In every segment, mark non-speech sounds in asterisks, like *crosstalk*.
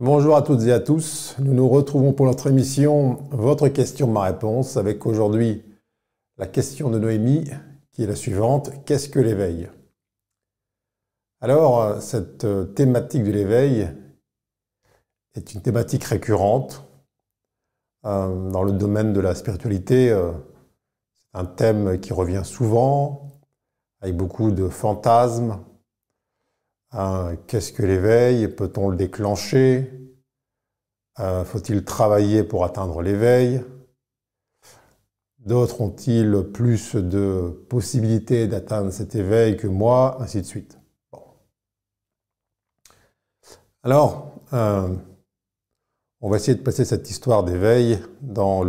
Bonjour à toutes et à tous. Nous nous retrouvons pour notre émission Votre question, ma réponse, avec aujourd'hui la question de Noémie qui est la suivante. Qu'est-ce que l'éveil? Alors, cette thématique de l'éveil est une thématique récurrente euh, dans le domaine de la spiritualité. Euh, c'est un thème qui revient souvent, avec beaucoup de fantasmes, euh, qu'est-ce que l'éveil? Peut-on le déclencher? Euh, Faut-il travailler pour atteindre l'éveil? D'autres ont-ils plus de possibilités d'atteindre cet éveil que moi? Ainsi de suite. Alors, euh, on va essayer de passer cette histoire d'éveil dans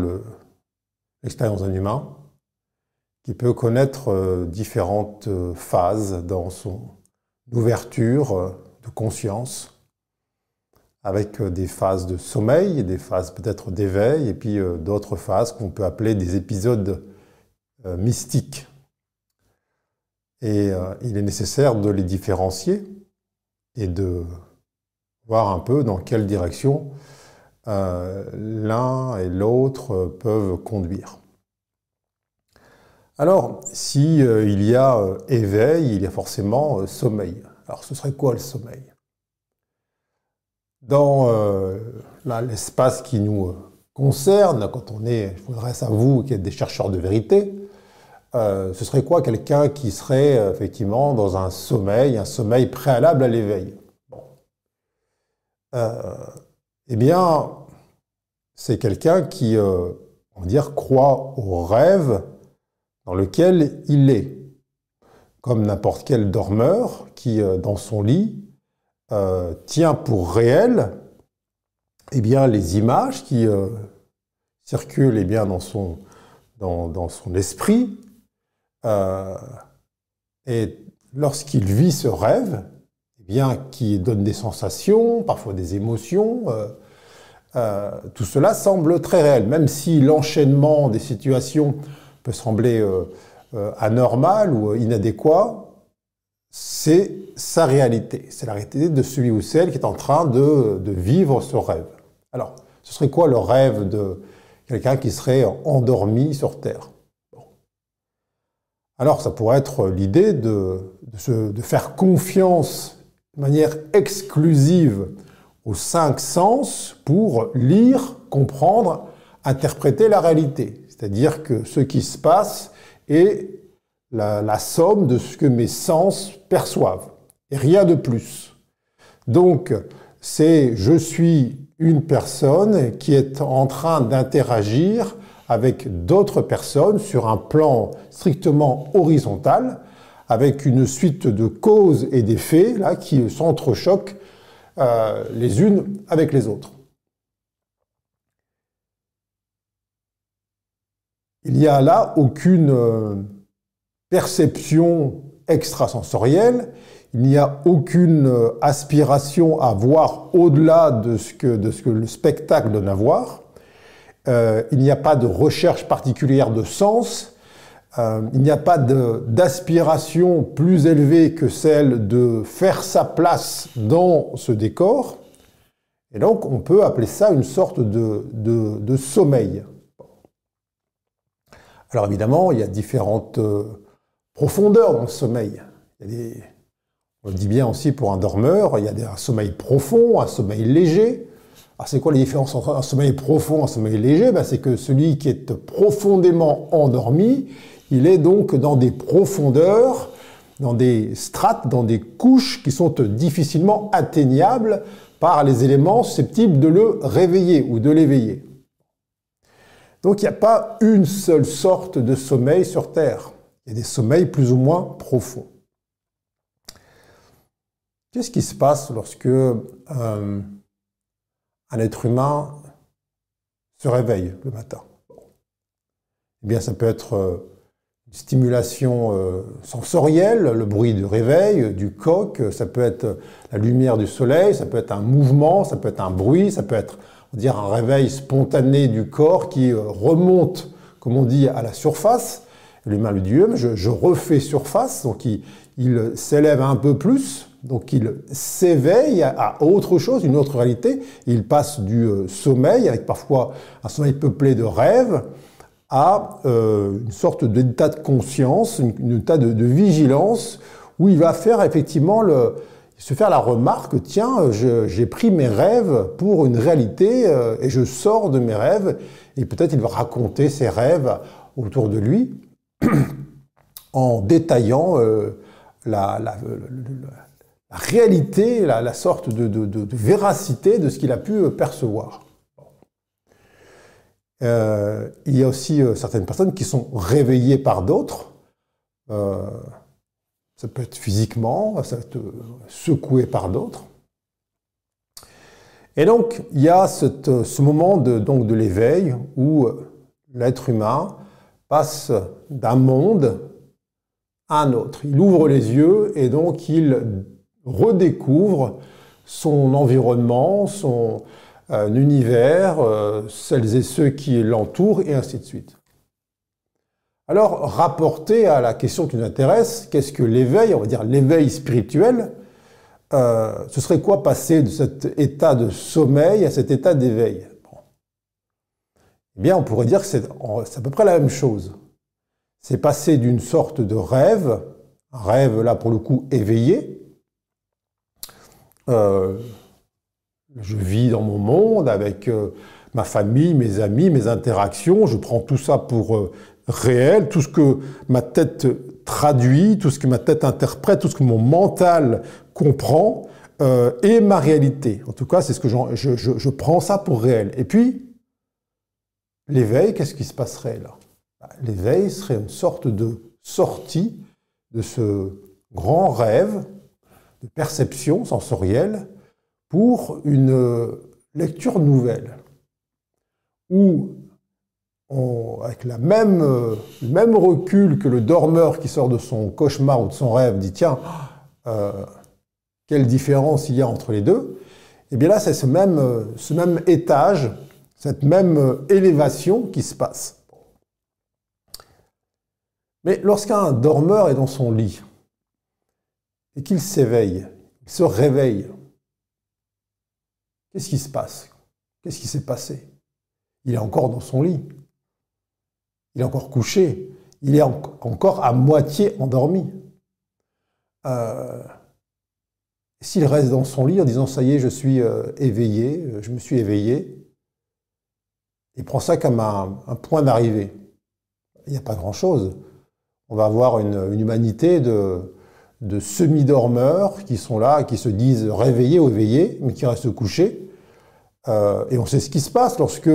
l'expérience d'un humain qui peut connaître différentes phases dans son d'ouverture, euh, de conscience, avec euh, des phases de sommeil, des phases peut-être d'éveil, et puis euh, d'autres phases qu'on peut appeler des épisodes mystiques. Et il est nécessaire de les différencier et de voir un peu dans quelle direction l'un et l'autre peuvent conduire. Alors, si euh, il y a euh, éveil, il y a forcément euh, sommeil. Alors, ce serait quoi le sommeil? Dans l'espace qui nous concerne, quand on est, je m'adresse à vous qui êtes des chercheurs de vérité, ce serait quoi quelqu'un qui serait effectivement dans un sommeil, un sommeil préalable à l'éveil? Eh bien, c'est quelqu'un qui, on va dire, croit au rêve dans lequel il est, comme n'importe quel dormeur qui, euh, dans son lit, euh, tient pour réel eh bien, les images qui euh, circulent eh bien, dans, son, esprit. et lorsqu'il vit ce rêve, eh bien, qui donne des sensations, parfois des émotions, tout cela semble très réel, même si l'enchaînement des situations peut sembler euh, euh, anormal ou inadéquat, c'est sa réalité. C'est la réalité de celui ou celle qui est en train de, vivre ce rêve. Alors, ce serait quoi le rêve de quelqu'un qui serait endormi sur Terre? Alors, ça pourrait être l'idée de, de, faire confiance de manière exclusive aux cinq sens pour lire, comprendre, interpréter la réalité. C'est-à-dire que ce qui se passe est la, somme de ce que mes sens perçoivent, rien de plus. Donc, c'est je suis une personne qui est en train d'interagir avec d'autres personnes sur un plan strictement horizontal, avec une suite de causes et d'effets qui s'entrechoquent euh, les unes avec les autres. Il n'y a là aucune euh, perception extrasensorielle, il n'y a aucune euh, aspiration à voir au-delà de, ce que, le spectacle donne à voir. Euh, il n'y a pas de recherche particulière de sens. il n'y a pas d'aspiration plus élevée que celle de faire sa place dans ce décor. Et donc, on peut appeler ça une sorte de sommeil. Alors évidemment, il y a différentes euh, profondeurs dans le sommeil. on dit bien aussi pour un dormeur, il y a un sommeil profond, un sommeil léger. Alors c'est quoi la différence entre un sommeil profond et un sommeil léger? Ben, C'est que celui qui est profondément endormi, il est donc dans des profondeurs, dans des strates, dans des couches qui sont difficilement atteignables par les éléments susceptibles de le réveiller ou de l'éveiller. Donc il n'y a pas une seule sorte de sommeil sur Terre. Il y a des sommeils plus ou moins profonds. Qu'est-ce qui se passe lorsque euh, un être humain se réveille le matin? Eh bien, ça peut être euh, une stimulation euh, sensorielle, le bruit du réveil, du coq, ça peut être la lumière du soleil, ça peut être un mouvement, ça peut être un bruit, ça peut être dire un réveil spontané du corps qui euh, remonte, comme on dit, à la surface. L'humain lui dit, je, refais surface, donc il, s'élève un peu plus, Donc il s'éveille à autre chose, une autre réalité. Il passe du euh, sommeil, avec parfois un sommeil peuplé de rêves, à euh, une sorte d'état de conscience, un état de, vigilance, où il va faire effectivement le, se faire la remarque, tiens, j'ai pris mes rêves pour une réalité euh, et je sors de mes rêves. Et peut-être il va raconter ses rêves autour de lui *clears throat* en détaillant la, la réalité, la, sorte de, véracité de ce qu'il a pu euh, percevoir. Euh, il y a aussi euh, certaines personnes qui sont réveillées par d'autres. Ça peut être physiquement, ça peut être secoué par d'autres. Et donc, il y a ce moment de, de l'éveil où l'être humain passe d'un monde à un autre. Il ouvre les yeux et donc il redécouvre son environnement, son euh, univers, euh, celles et ceux qui l'entourent, et ainsi de suite. Alors, rapporté à la question qui nous intéresse, qu'est-ce que l'éveil, on va dire l'éveil spirituel, euh, ce serait quoi passer de cet état de sommeil à cet état d'éveil? Eh bien, on pourrait dire que c'est à peu près la même chose. C'est passer d'une sorte de rêve, rêve là pour le coup éveillé, euh, je vis dans mon monde avec euh, ma famille, mes amis, mes interactions. Je prends tout ça pour réel, tout ce que ma tête traduit, tout ce que ma tête interprète, tout ce que mon mental comprend est ma réalité. En tout cas, c'est ce que je, je, prends ça pour réel. Et puis, l'éveil, qu'est-ce qui se passerait là? Bah, L'éveil serait une sorte de sortie de ce grand rêve de perception sensorielle pour une lecture nouvelle, avec même, le même recul que le dormeur qui sort de son cauchemar ou de son rêve dit tiens, euh, quelle différence il y a entre les deux, et eh bien là c'est ce même, ce même étage, cette même élévation qui se passe. Mais lorsqu'un dormeur est dans son lit, et qu'il s'éveille, il se réveille, qu'est-ce qui se passe? Qu'est-ce qui s'est passé? Il est encore dans son lit. Il est encore couché. Il est encore à moitié endormi. Euh, s'il reste dans son lit en disant ça y est, je suis euh, éveillé, euh, je me suis éveillé, il prend ça comme un, point d'arrivée. Il n'y a pas grand-chose. On va avoir une humanité de, semi-dormeurs qui sont là, qui se disent réveillés ou éveillés, mais qui restent couchés. Et on sait ce qui se passe lorsque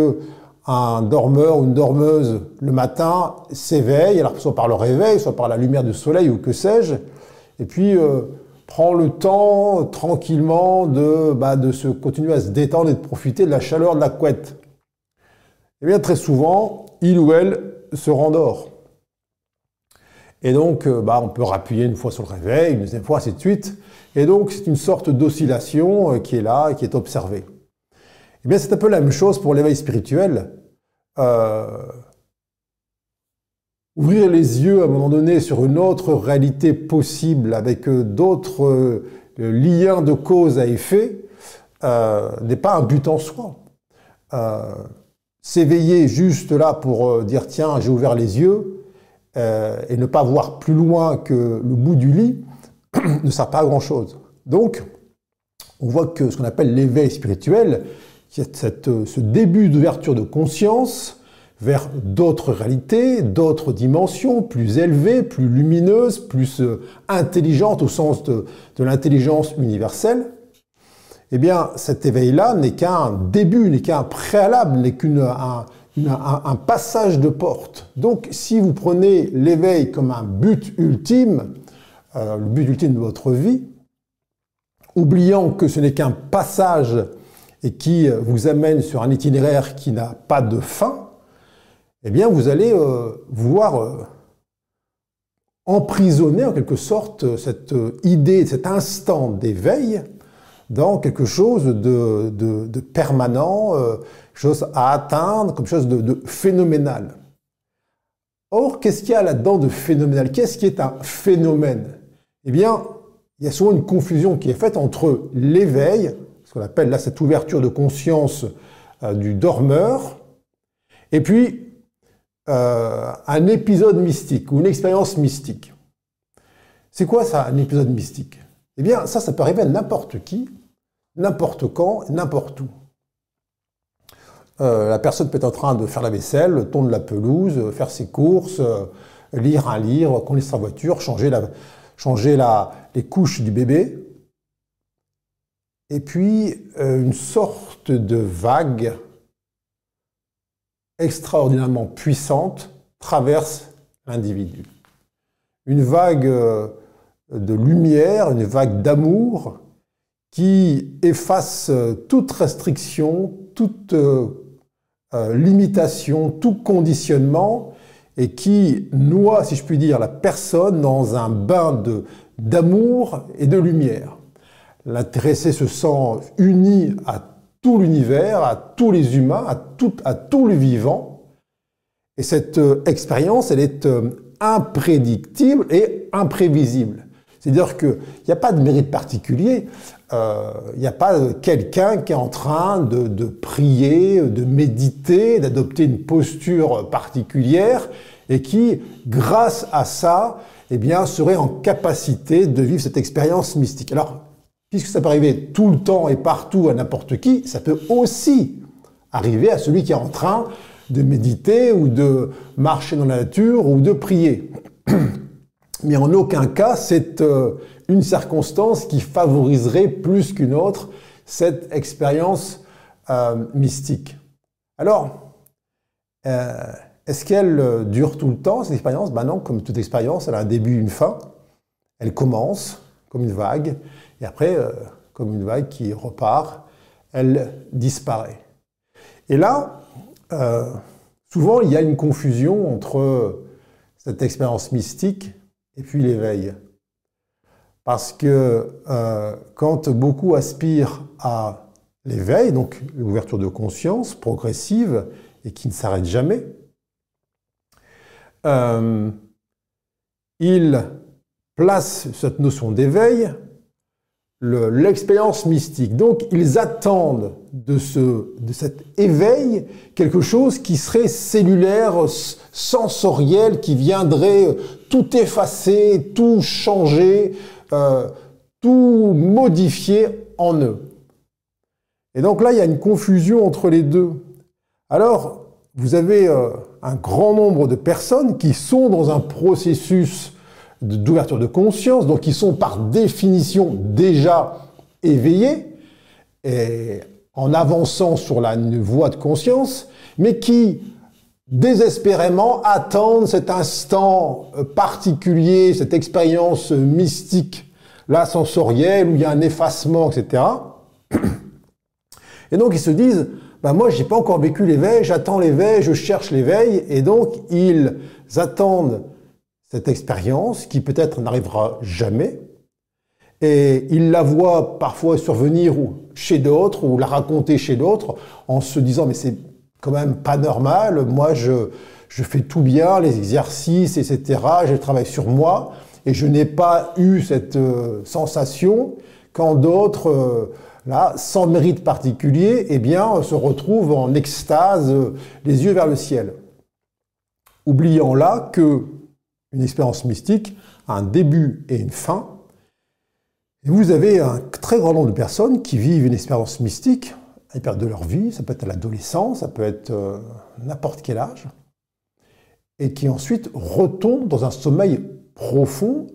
un dormeur ou une dormeuse le matin s'éveille, alors soit par le réveil, soit par la lumière du soleil ou que sais-je, et puis euh, prend le temps tranquillement de, bah, de se continuer à se détendre et de profiter de la chaleur de la couette. Et eh bien très souvent, il ou elle se rendort. Et donc, euh, bah, on peut rappuyer une fois sur le réveil, une deuxième fois, ainsi de suite. Et donc, c'est une sorte d'oscillation euh, qui est là qui est observée. Eh bien, c'est un peu la même chose pour l'éveil spirituel. Euh, ouvrir les yeux à un moment donné sur une autre réalité possible avec d'autres liens de cause à effet n'est pas un but en soi. S'éveiller juste là pour dire tiens, j'ai ouvert les yeux, euh, et ne pas voir plus loin que le bout du lit *clears throat* ne sert pas à grand-chose. Donc, on voit que ce qu'on appelle l'éveil spirituel, c'est ce début d'ouverture de conscience vers d'autres réalités, d'autres dimensions, plus élevées, plus lumineuses, plus euh, intelligentes au sens de, l'intelligence universelle, eh bien cet éveil-là n'est qu'un début, n'est qu'un préalable, n'est qu'un un, passage de porte. Donc si vous prenez l'éveil comme un but ultime, euh, le but ultime de votre vie, oubliant que ce n'est qu'un passage et qui vous amène sur un itinéraire qui n'a pas de fin, eh bien vous allez euh, vouloir euh, emprisonner en quelque sorte cette idée, cet instant d'éveil dans quelque chose de, de permanent, chose à atteindre, comme chose de, phénoménal. Or, qu'est-ce qu'il y a là-dedans de phénoménal? Qu'est-ce qui est un phénomène? Eh bien, il y a souvent une confusion qui est faite entre l'éveil, qu'on appelle là cette ouverture de conscience euh, du dormeur, et puis euh, un épisode mystique ou une expérience mystique. C'est quoi ça, un épisode mystique? Eh bien, ça, ça peut arriver à n'importe qui, n'importe quand, n'importe où. Euh, la personne peut être en train de faire la vaisselle, tondre la pelouse, faire ses courses, lire un livre, conduire sa voiture, changer, la, changer les couches du bébé. Et puis, une sorte de vague extraordinairement puissante traverse l'individu. Une vague euh, de lumière, une vague d'amour qui efface euh, toute restriction, toute euh, limitation, tout conditionnement et qui noie, si je puis dire, la personne dans un bain d'amour et de lumière. L'intéressé se sent uni à tout l'univers, à tous les humains, à tout, à tout le vivant. Et cette euh, expérience, elle est euh, imprédictible et imprévisible. C'est-à-dire qu'il n'y a pas de mérite particulier, euh, il n'y a pas quelqu'un qui est en train de, de prier, de méditer, d'adopter une posture particulière et qui, grâce à ça, eh bien, serait en capacité de vivre cette expérience mystique. Alors, puisque ça peut arriver tout le temps et partout à n'importe qui, ça peut aussi arriver à celui qui est en train de méditer ou de marcher dans la nature ou de prier. *clears throat* Mais en aucun cas, c'est euh, une circonstance qui favoriserait plus qu'une autre cette expérience euh, mystique. Alors, euh, est-ce qu'elle dure tout le temps, cette expérience? Ben non, comme toute expérience, elle a un début une fin. Elle commence comme une vague, et après, euh, comme une vague qui repart, elle disparaît. Et là, euh, souvent, il y a une confusion entre cette expérience mystique et puis l'éveil. Parce que euh, quand beaucoup aspirent à l'éveil, donc l'ouverture de conscience progressive et qui ne s'arrête jamais, ils placent cette notion d'éveil l'expérience mystique. Donc ils attendent de, ce, cet éveil quelque chose qui serait cellulaire, sensoriel, qui viendrait tout effacer, tout changer, euh, tout modifier en eux. Et donc là, il y a une confusion entre les deux. Alors, vous avez euh, un grand nombre de personnes qui sont dans un processus d'ouverture de conscience, donc qui sont par définition déjà éveillés, et en avançant sur la voie de conscience, mais qui désespérément attendent cet instant euh, particulier, cette expérience mystique, là sensorielle, où il y a un effacement, etc. Et donc ils se disent, bah moi j'ai pas encore vécu l'éveil, j'attends l'éveil, je cherche l'éveil, et donc ils attendent cette expérience qui peut-être n'arrivera jamais. Et il la voit parfois survenir chez d'autres ou la raconter chez d'autres en se disant mais c'est quand même pas normal, moi je, je fais tout bien, les exercices, etc. Je travaille sur moi et je n'ai pas eu cette euh, sensation quand d'autres, euh, là, sans mérite particulier, eh bien, se retrouvent en extase, euh, les yeux vers le ciel. Oubliant là que une expérience mystique a un début et une fin. Vous avez un très grand nombre de personnes qui vivent une expérience mystique à période de leur vie, ça peut être à l'adolescence, ça peut être euh, n'importe quel âge, et qui ensuite retombent dans un sommeil profond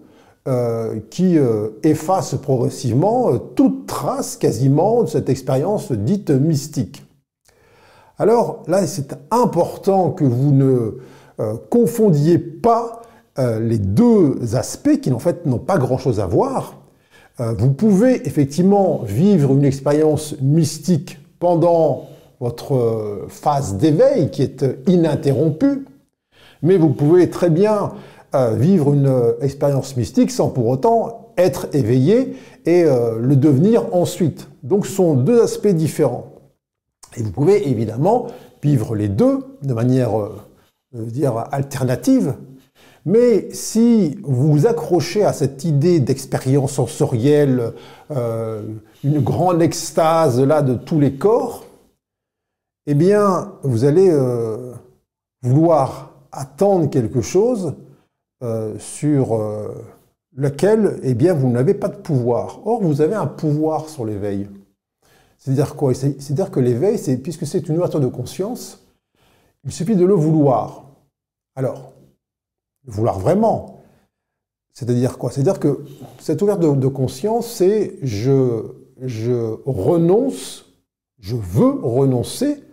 euh, qui euh, efface progressivement toute trace quasiment de cette expérience dite mystique. Alors là, c'est important que vous ne confondiez pas euh, les deux aspects qui en fait n'ont pas grand-chose à voir. Euh, vous pouvez effectivement vivre une expérience mystique pendant votre euh, phase d'éveil qui est ininterrompue, mais vous pouvez très bien vivre une expérience mystique sans pour autant être éveillé et le devenir ensuite. Donc ce sont deux aspects différents. Et vous pouvez évidemment vivre les deux de manière dire, alternative, Mais si vous vous accrochez à cette idée d'expérience sensorielle, euh, une grande extase là de tous les corps, eh bien, vous allez euh, vouloir attendre quelque chose euh, sur lequel, eh bien, vous n'avez pas de pouvoir. Or, vous avez un pouvoir sur l'éveil. C'est-à-dire que l'éveil, puisque c'est une ouverture de conscience, il suffit de le vouloir. Alors, vouloir vraiment. C'est-à-dire quoi? C'est-à-dire que cette ouverture de, conscience, c'est je, renonce, je veux renoncer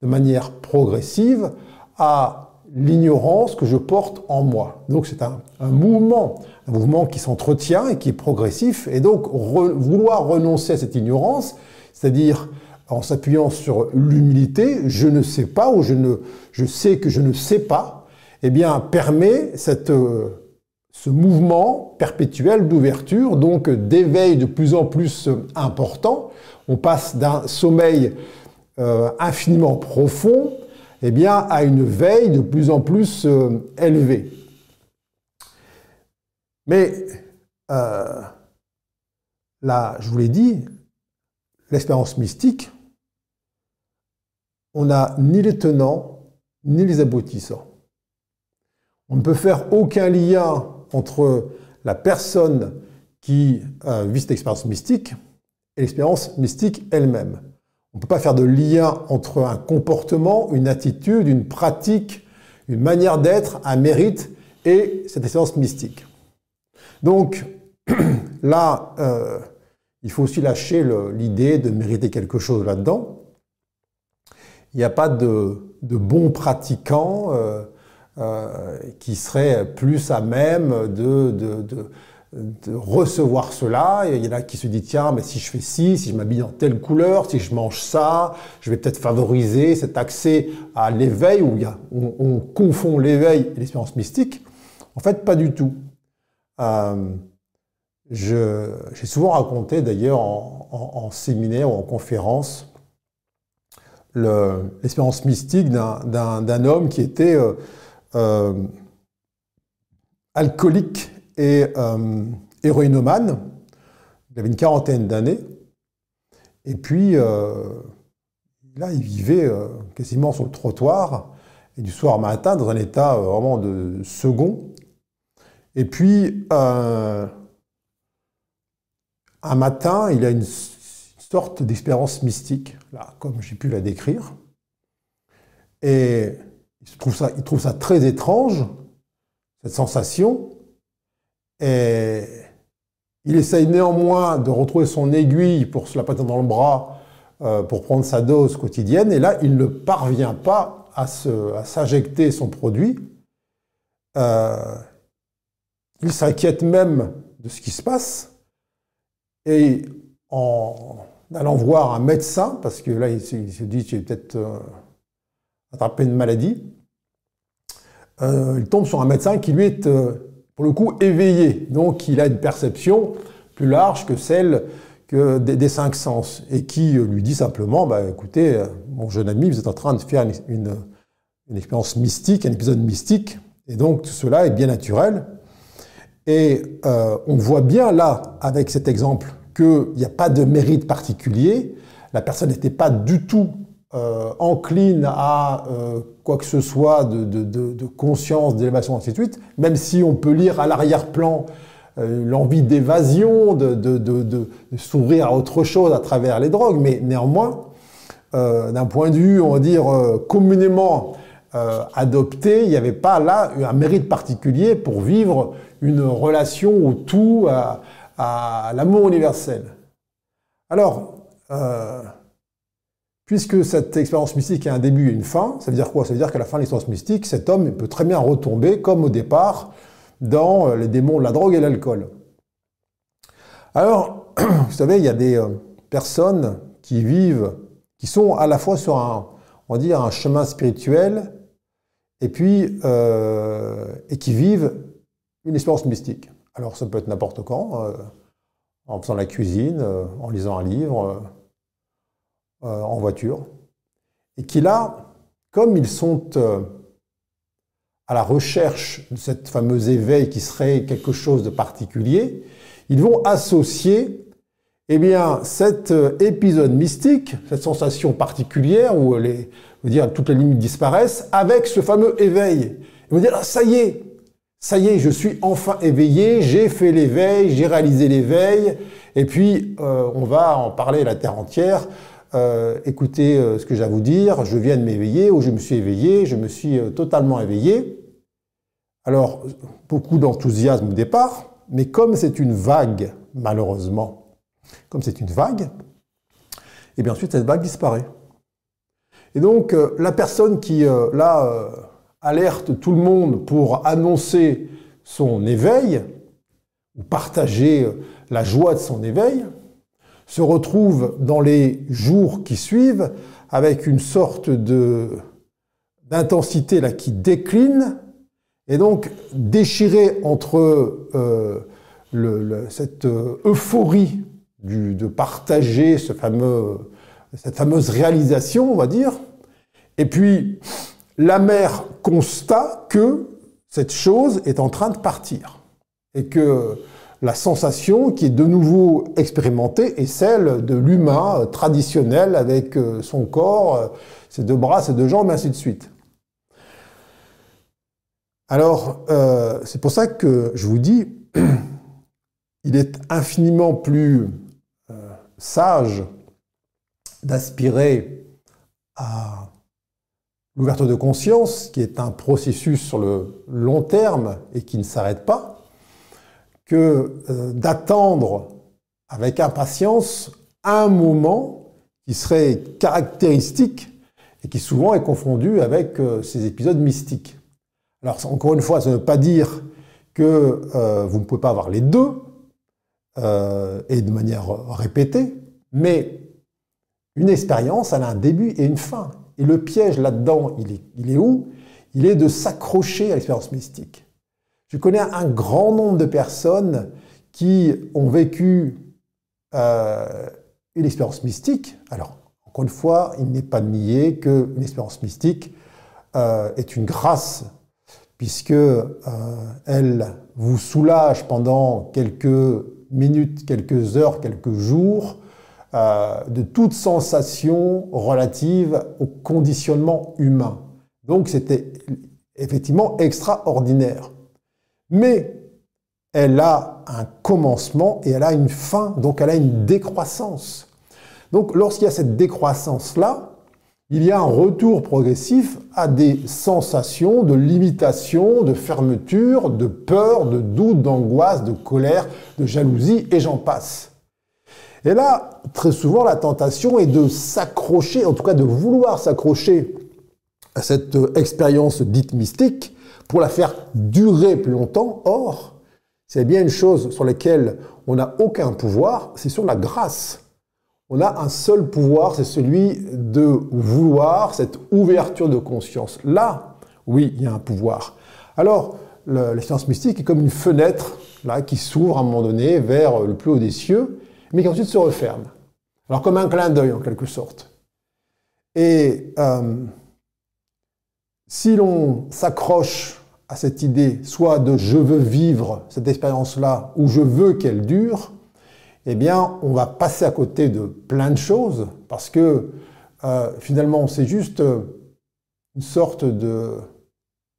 de manière progressive à l'ignorance que je porte en moi. Donc c'est un, mouvement, un mouvement qui s'entretient et qui est progressif. Et donc vouloir renoncer à cette ignorance, c'est-à-dire en s'appuyant sur l'humilité, je ne sais pas ou je, ne, je sais que je ne sais pas, eh bien, permet euh, ce mouvement perpétuel d'ouverture, donc d'éveil de plus en plus important. On passe d'un sommeil euh, infiniment profond eh bien, à une veille de plus en plus euh, élevée. Mais là, je vous l'ai dit, l'expérience mystique, on n'a ni les tenants ni les aboutissants. On ne peut faire aucun lien entre la personne qui euh, vit cette expérience mystique et l'expérience mystique elle-même. On ne peut pas faire de lien entre un comportement, une attitude, une pratique, une manière d'être, un mérite et cette expérience mystique. Donc *clears throat* là, euh, il faut aussi lâcher l'idée de mériter quelque chose là-dedans. Il n'y a pas de, bons pratiquants. Euh, euh, qui serait plus à même de, de, recevoir cela. il y en a qui se disent, tiens, mais si je fais ci, si je m'habille en telle couleur, si je mange ça, je vais peut-être favoriser cet accès à l'éveil, où il y a, on, confond l'éveil et l'expérience mystique. En fait, pas du tout. Euh, J'ai souvent raconté, d'ailleurs, en, séminaire ou en conférence, l'expérience mystique d'un homme qui était... Euh, euh, alcoolique et euh, héroïnomane. Il avait une quarantaine d'années. Et puis, euh, là, il vivait quasiment sur le trottoir, et du soir au matin, dans un état vraiment de second. Et puis, un matin, il a une sorte d'expérience mystique, là, comme j'ai pu la décrire. Et il trouve, ça, il trouve ça très étrange, cette sensation, et il essaye néanmoins de retrouver son aiguille pour se la passer dans le bras euh, pour prendre sa dose quotidienne, et là, il ne parvient pas à, s'injecter son produit. Euh, il s'inquiète même de ce qui se passe, et en allant voir un médecin, parce que là, il se, dit, j'ai peut-être... Euh, attraper une maladie, euh, il tombe sur un médecin qui lui est, euh, pour le coup, éveillé. Donc il a une perception plus large que celle des, cinq sens, et qui euh, lui dit simplement, bah, écoutez, mon jeune ami, vous êtes en train de faire une, expérience mystique, un épisode mystique, et donc tout cela est bien naturel. Et on voit bien là, avec cet exemple, qu'il n'y a pas de mérite particulier, la personne n'était pas du tout euh, encline à euh, quoi que ce soit de, conscience, d'élévation, ainsi de suite, même si on peut lire à l'arrière-plan euh, l'envie d'évasion, de, s'ouvrir à autre chose à travers les drogues, mais néanmoins, d'un point de vue, on va dire, communément adopté, il n'y avait pas là un mérite particulier pour vivre une relation au tout, à, à l'amour universel. Alors, Puisque cette expérience mystique a un début et une fin, ça veut dire quoi? Ça veut dire qu'à la fin de l'expérience mystique, cet homme peut très bien retomber, comme au départ, dans euh, les démons de la drogue et l'alcool. Alors, *clears throat* vous savez, il y a des euh, personnes qui vivent, qui sont à la fois sur un, chemin spirituel, et puis, euh, qui vivent une expérience mystique. Alors, ça peut être n'importe quand, en faisant la cuisine, en lisant un livre en voiture, et qui là, comme ils sont euh, à la recherche de cette fameuse éveil qui serait quelque chose de particulier, ils vont associer eh bien, cet euh, épisode mystique, cette sensation particulière où les, dire, toutes les limites disparaissent, avec ce fameux éveil. Ils vont dire, ah, ça y est, ça y est, je suis enfin éveillé, j'ai fait l'éveil, j'ai réalisé l'éveil, et puis euh, on va en parler la terre entière. Euh, écoutez euh, ce que j'ai à vous dire, je viens de m'éveiller, ou je me suis éveillé, je me suis totalement éveillé. Alors, beaucoup d'enthousiasme au départ, mais comme c'est une vague, malheureusement, comme c'est une vague, et eh bien ensuite cette vague disparaît. Et donc, la personne qui, là, alerte tout le monde pour annoncer son éveil, ou partager la joie de son éveil, se retrouve dans les jours qui suivent avec une sorte de d'intensité là qui décline. Et donc déchiré entre euh, cette euphorie du, de partager ce fameux, cette fameuse réalisation, on va dire, et puis la mère constate que cette chose est en train de partir. Et que la sensation qui est de nouveau expérimentée est celle de l'humain traditionnel avec euh, son corps, euh, ses deux bras, ses deux jambes, et ainsi de suite. Alors, euh, c'est pour ça que je vous dis, *clears throat* il est infiniment plus sage d'aspirer à L'ouverture de conscience, qui est un processus sur le long terme et qui ne s'arrête pas, euh, d'attendre avec impatience un moment qui serait caractéristique et qui souvent est confondu avec euh, ces épisodes mystiques. Alors encore une fois, ça ne veut pas dire que euh, vous ne pouvez pas avoir les deux et de manière répétée, mais une expérience, elle a un début et une fin. Et le piège là-dedans, il est où? Il est de s'accrocher à l'expérience mystique. Je connais un grand nombre de personnes qui ont vécu euh, une expérience mystique. Alors, encore une fois, il n'est pas nier qu'une expérience mystique euh, est une grâce, puisque euh, elle vous soulage pendant quelques minutes, quelques heures, quelques jours de toute sensation relative au conditionnement humain. Donc c'était effectivement extraordinaire. Mais elle a un commencement et elle a une fin, donc elle a une décroissance. Donc lorsqu'il y a cette décroissance-là, il y a un retour progressif à des sensations de limitation, de fermeture, de peur, de doute, d'angoisse, de colère, de jalousie, et j'en passe. Et là, très souvent, la tentation est de s'accrocher, en tout cas de vouloir s'accrocher à cette euh, expérience dite mystique pour la faire durer plus longtemps. Or, c'est bien une chose sur laquelle on n'a aucun pouvoir, c'est sur la grâce. On a un seul pouvoir, c'est celui de vouloir cette ouverture de conscience. Là, oui, il y a un pouvoir. Alors, l'expérience mystique est comme une fenêtre là qui s'ouvre à un moment donné vers le plus haut des cieux mais qui ensuite se referme. Alors comme un clin d'œil en quelque sorte. Et euh, si l'on s'accroche à cette idée, soit de je veux vivre cette expérience-là, ou je veux qu'elle dure, eh bien, on va passer à côté de plein de choses, parce que euh, finalement, c'est juste une sorte de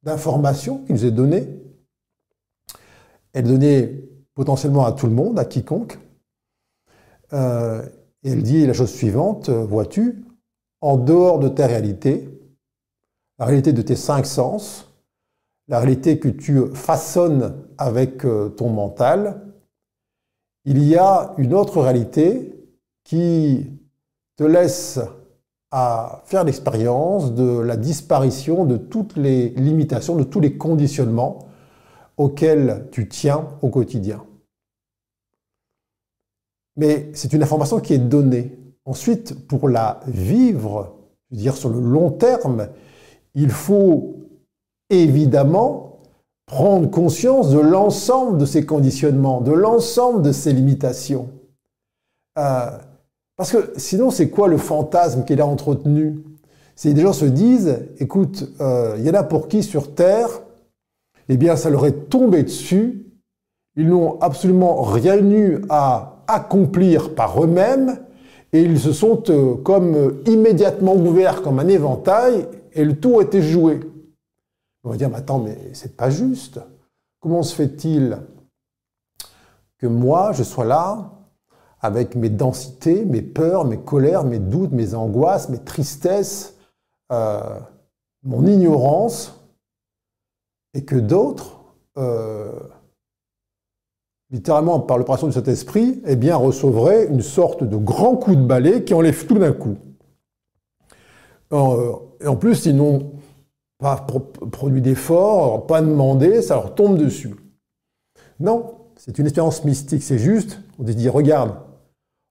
d'information qui nous est donnée. Elle est donnée potentiellement à tout le monde, à quiconque. Euh, et elle dit la chose suivante, euh, vois-tu, en dehors de ta réalité, la réalité de tes cinq sens, la réalité que tu façonnes avec euh, ton mental, il y a une autre réalité qui te laisse à faire l'expérience de la disparition de toutes les limitations, de tous les conditionnements auxquels tu tiens au quotidien. Mais c'est une information qui est donnée. Ensuite, pour la vivre, je veux dire sur le long terme, il faut évidemment prendre conscience de l'ensemble de ces conditionnements, de l'ensemble de ces limitations. Euh, parce que sinon, c'est quoi le fantasme qu'il a entretenu? C'est des gens se disent, écoute, euh, il y en a pour qui sur Terre, eh bien, ça leur est tombé dessus. Ils n'ont absolument rien eu à accomplir par eux-mêmes et ils se sont euh, comme euh, immédiatement ouverts comme un éventail et le tout a été joué. On va dire, mais attends, mais c'est pas juste. Comment se fait-il que moi, je sois là avec mes densités, mes peurs, mes colères, mes doutes, mes angoisses, mes tristesses, euh, mon ignorance, et que d'autres, euh, littéralement par l'opération de cet esprit, eh bien, recevraient une sorte de grand coup de balai qui enlève tout d'un coup. Euh, et en plus, ils n'ont pas produit d'efforts, pas demandé, ça leur tombe dessus. Non, c'est une expérience mystique, c'est juste, on dit, regarde,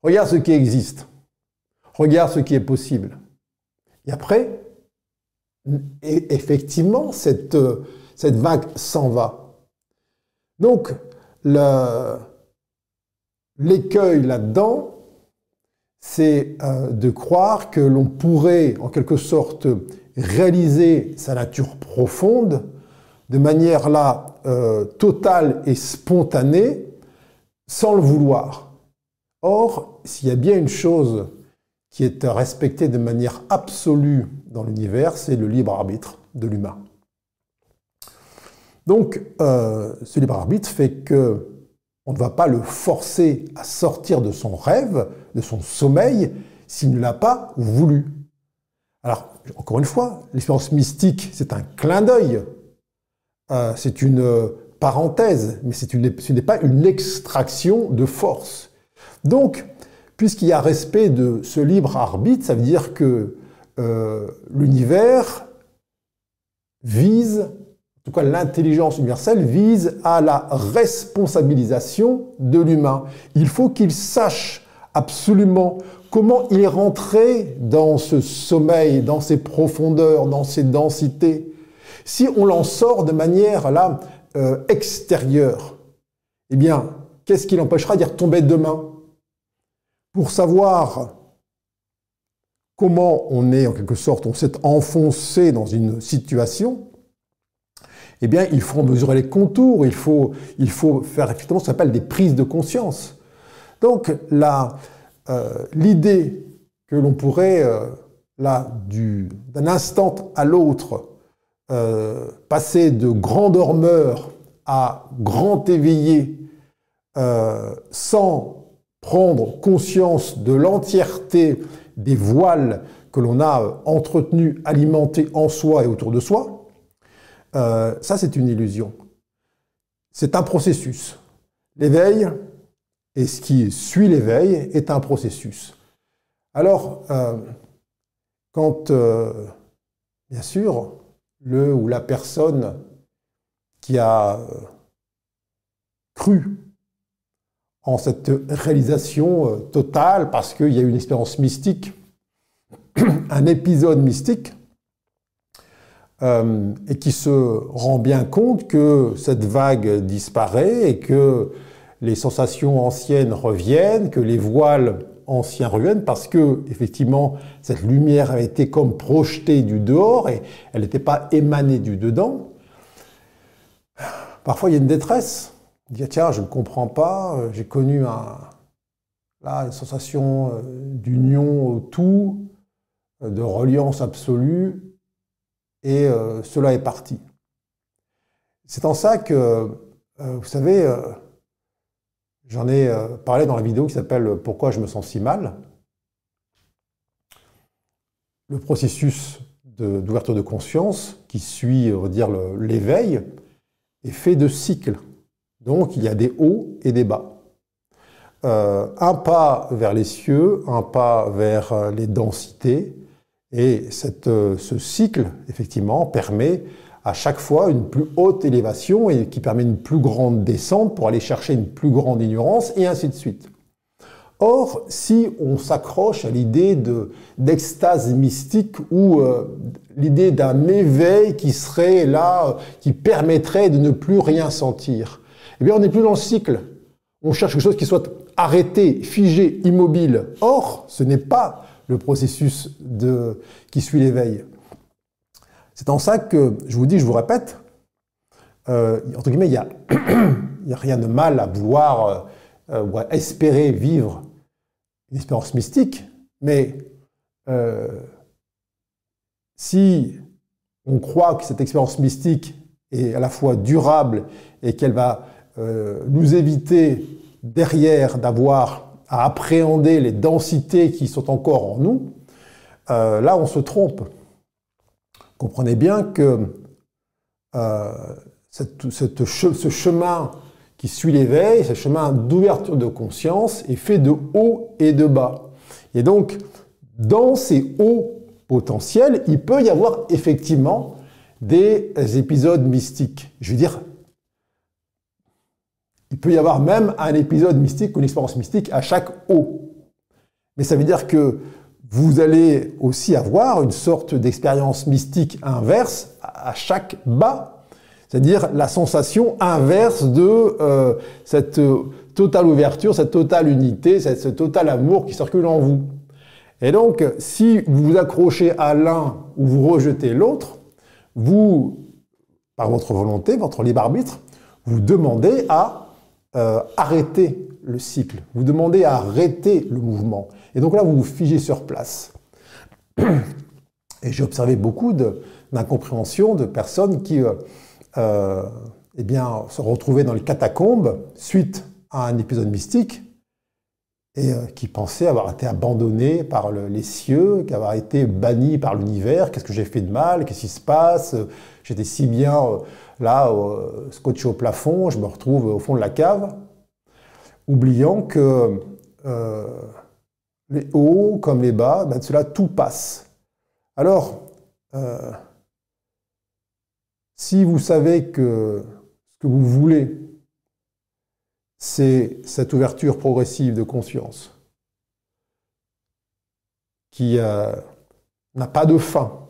regarde ce qui existe, regarde ce qui est possible. Et après, effectivement, cette, cette vague s'en va. Donc, l'écueil là-dedans, c'est euh, de croire que l'on pourrait, en quelque sorte, réaliser sa nature profonde de manière là euh, totale et spontanée sans le vouloir. Or, s'il y a bien une chose qui est respectée de manière absolue dans l'univers, c'est le libre arbitre de l'humain. Donc, euh, ce libre arbitre fait que on ne va pas le forcer à sortir de son rêve, de son sommeil, s'il ne l'a pas voulu. Alors, encore une fois, l'expérience mystique, c'est un clin d'œil euh, c'est une euh, parenthèse, mais ce n'est pas une extraction de force. Donc, puisqu'il y a respect de ce libre arbitre, ça veut dire que euh, l'univers vise, en tout cas l'intelligence universelle vise à la responsabilisation de l'humain. Il faut qu'il sache absolument comment il est rentré dans ce sommeil, dans ces profondeurs, dans ces densités, si on l'en sort de manière euh, extérieure, eh bien, qu'est-ce qui l'empêchera d'y retomber demain? Pour savoir comment on est en quelque sorte, on s'est enfoncé dans une situation, eh bien, il faut mesurer les contours, il faut, faire effectivement ce qu'on appelle des prises de conscience. Donc, euh, l'idée que l'on pourrait, euh, d'un instant à l'autre, euh, passer de grand dormeur à grand éveillé sans prendre conscience de l'entièreté des voiles que l'on a entretenus, alimentés en soi et autour de soi, euh, ça c'est une illusion. C'est un processus. L'éveil et ce qui suit l'éveil est un processus. Alors, quand, bien sûr, le ou la personne qui a euh, cru en cette réalisation euh, totale parce qu'il y a une expérience mystique, *clears throat* un épisode mystique, euh, et qui se rend bien compte que cette vague disparaît et que les sensations anciennes reviennent, que les voiles ancien ruine parce que, effectivement, cette lumière avait été comme projetée du dehors et elle n'était pas émanée du dedans. Parfois, il y a une détresse. On dit, tiens, je ne comprends pas, euh, j'ai connu un, là, une sensation euh, d'union au tout, de reliance absolue, et cela est parti. C'est en ça que, vous savez, J'en ai euh, parlé dans la vidéo qui s'appelle Pourquoi je me sens si mal? Le processus d'ouverture de, conscience qui suit, on va dire, l'éveil est fait de cycles. Donc il y a des hauts et des bas. Euh, un pas vers les cieux, un pas vers euh, les densités, et ce cycle, effectivement, permet à chaque fois une plus haute élévation et qui permet une plus grande descente pour aller chercher une plus grande ignorance et ainsi de suite. Or, si on s'accroche à l'idée d'extase mystique ou euh, l'idée d'un éveil qui serait là, qui permettrait de ne plus rien sentir, eh bien, on n'est plus dans le cycle. On cherche quelque chose qui soit arrêté, figé, immobile. Or, ce n'est pas le processus qui suit l'éveil. C'est en ça que, je vous dis, je vous répète, euh, entre guillemets, il n'y *clears throat* a, rien de mal à vouloir euh, ou à espérer vivre une expérience mystique, mais si on croit que cette expérience mystique est à la fois durable et qu'elle va nous éviter derrière d'avoir à appréhender les densités qui sont encore en nous, là on se trompe. Comprenez bien que euh, ce chemin qui suit l'éveil, ce chemin d'ouverture de conscience est fait de haut et de bas. Et donc, dans ces hauts potentiels, il peut y avoir effectivement des épisodes mystiques. Je veux dire, il peut y avoir même un épisode mystique ou une expérience mystique à chaque haut. Mais ça veut dire que vous allez aussi avoir une sorte d'expérience mystique inverse à chaque bas, c'est-à-dire la sensation inverse de euh, cette totale ouverture, cette totale unité, ce total amour qui circule en vous. Et donc, si vous vous accrochez à l'un ou vous rejetez l'autre, vous, par votre volonté, votre libre arbitre, vous demandez à euh, arrêter le cycle, vous demandez à arrêter le mouvement. Et donc là, vous vous figez sur place. Et j'ai observé beaucoup d'incompréhension de, personnes qui euh, euh, eh bien, se retrouvaient dans les catacombes suite à un épisode mystique et qui pensaient avoir été abandonnés par les cieux, qu'avoir été bannis par l'univers. Qu'est-ce que j'ai fait de mal? Qu'est-ce qui se passe? J'étais si bien là, scotché au plafond, je me retrouve au fond de la cave, oubliant que les hauts comme les bas, ben, cela tout passe. Alors, euh, si vous savez que ce que vous voulez, c'est cette ouverture progressive de conscience qui euh, n'a pas de fin,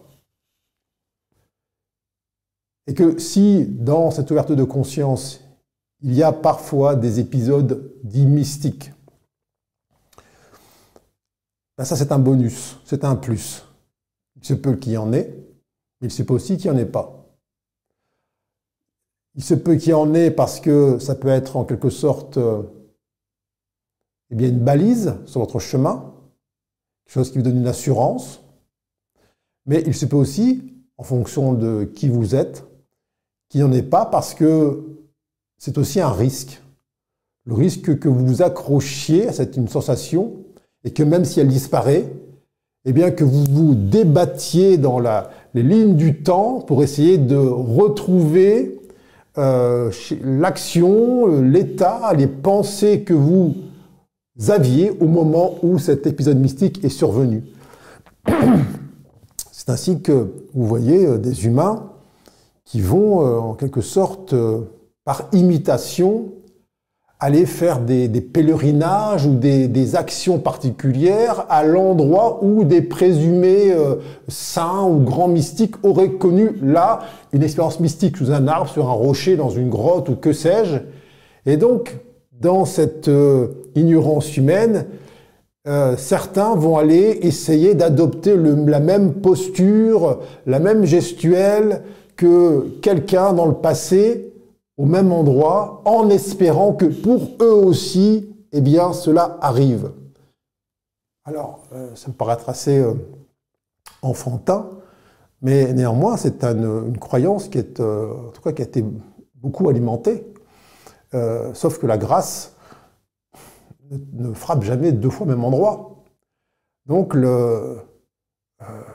et que si dans cette ouverture de conscience, il y a parfois des épisodes dits mystiques, ben ça c'est un bonus, c'est un plus. Il se peut qu'il y en ait, mais il se peut aussi qu'il n'y en ait pas. Il se peut qu'il y en ait parce que ça peut être en quelque sorte euh, eh bien une balise sur votre chemin, quelque chose qui vous donne une assurance, mais il se peut aussi, en fonction de qui vous êtes, qu'il n'y en ait pas parce que c'est aussi un risque. Le risque que vous vous accrochiez à cette une sensation et que même si elle disparaît, eh bien que vous vous débattiez dans la, les lignes du temps pour essayer de retrouver euh, l'action, l'état, les pensées que vous aviez au moment où cet épisode mystique est survenu. *clears throat* C'est ainsi que vous voyez euh, des humains qui vont euh, en quelque sorte par imitation aller faire des, pèlerinages ou des, actions particulières à l'endroit où des présumés euh, saints ou grands mystiques auraient connu là une expérience mystique sous un arbre, sur un rocher, dans une grotte ou que sais-je. Et donc, dans cette euh, ignorance humaine, euh, certains vont aller essayer d'adopter la même posture, la même gestuelle que quelqu'un dans le passé au même endroit en espérant que pour eux aussi, eh bien, cela arrive. Alors, euh, ça me paraît assez euh, enfantin, mais néanmoins, c'est une, croyance qui est, euh, en tout cas, qui a été beaucoup alimentée. sauf que la grâce ne, frappe jamais deux fois au même endroit. Donc, le,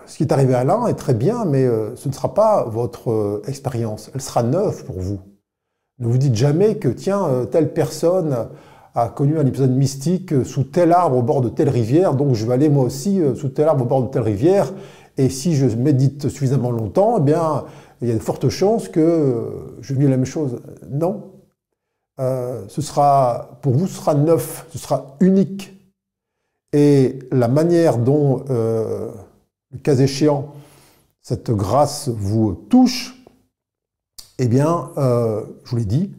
ce qui est arrivé à l'un est très bien, mais ce ne sera pas votre expérience. Elle sera neuve pour vous. Ne vous dites jamais que, tiens, euh, telle personne a connu un épisode mystique euh, sous tel arbre au bord de telle rivière, donc je vais aller moi aussi euh, sous tel arbre au bord de telle rivière, et si je médite suffisamment longtemps, eh bien, il y a de fortes chances que je vis la même chose. Non. ce sera, pour vous, ce sera neuf, ce sera unique. Et la manière dont, le cas échéant, cette grâce vous touche, eh bien, euh, je vous l'ai dit,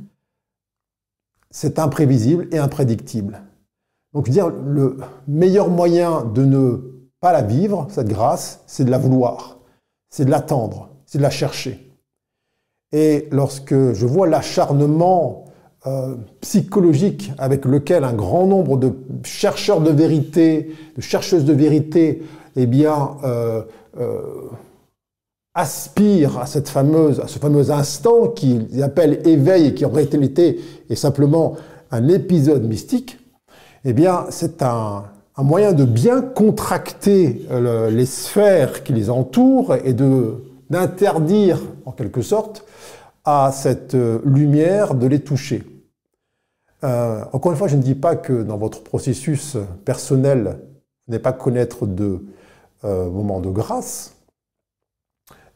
c'est imprévisible et imprédictible. Donc, je veux dire, le meilleur moyen de ne pas la vivre, cette grâce, c'est de la vouloir, c'est de l'attendre, c'est de la chercher. Et lorsque je vois l'acharnement euh, psychologique avec lequel un grand nombre de chercheurs de vérité, de chercheuses de vérité, eh bien, euh, euh, aspirent à cette fameuse, à ce fameux instant qu'ils appellent éveil et qui aurait été est simplement un épisode mystique, eh bien, c'est un, moyen de bien contracter les sphères qui les entourent et d'interdire, en quelque sorte, à cette euh, lumière de les toucher. Euh, encore une fois, je ne dis pas que dans votre processus personnel, vous n'allez pas connaître de euh, moments de grâce,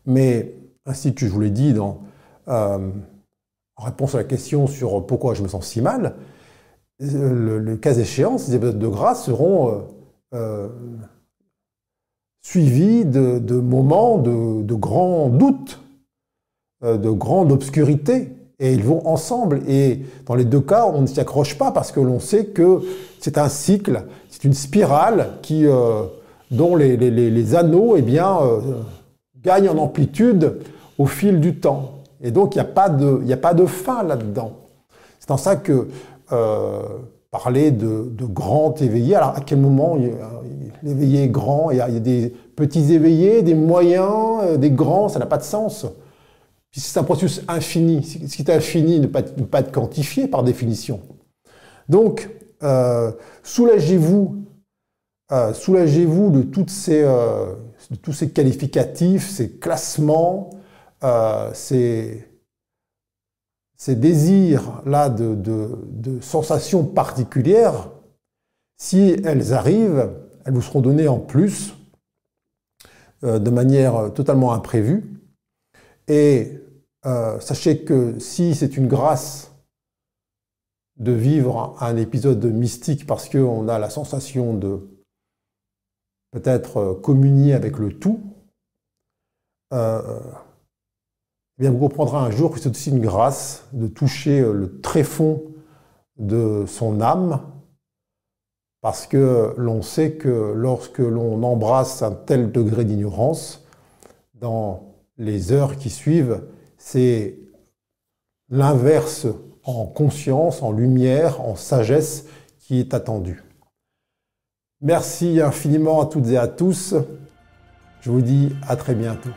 mais ainsi que je vous l'ai dit dans, en réponse à la question sur pourquoi je me sens si mal, le, cas échéant, ces épisodes de grâce seront suivis de, moments de, de grands doutes euh, de grande obscurité. Et ils vont ensemble. Et dans les deux cas, on ne s'y accroche pas parce que l'on sait que c'est un cycle, c'est une spirale qui, euh, dont les, les, les, anneaux eh bien, euh, gagnent en amplitude au fil du temps. Et donc, il n'y a, pas de, a pas de fin là-dedans. C'est en ça que parler de, de, grand éveillé, alors à quel moment l'éveillé est grand il y, a, des petits éveillés, des moyens, des grands, ça n'a pas de sens c'est un processus infini. Ce qui est infini ne peut pas être quantifié par définition. Donc, euh, soulagez-vous euh, soulagez-vous euh, de tous ces qualificatifs, ces classements, ces, ces désirs-là de, de, sensations particulières. Si elles arrivent, elles vous seront données en plus, de manière totalement imprévue. Et euh, sachez que si c'est une grâce de vivre un épisode mystique parce qu'on a la sensation de peut-être euh, communier avec le tout, euh, eh bien vous comprendrez un jour que c'est aussi une grâce de toucher le tréfonds de son âme, parce que l'on sait que lorsque l'on embrasse un tel degré d'ignorance, dans les heures qui suivent, c'est l'inverse en conscience, en lumière, en sagesse qui est attendu. Merci infiniment à toutes et à tous. Je vous dis à très bientôt.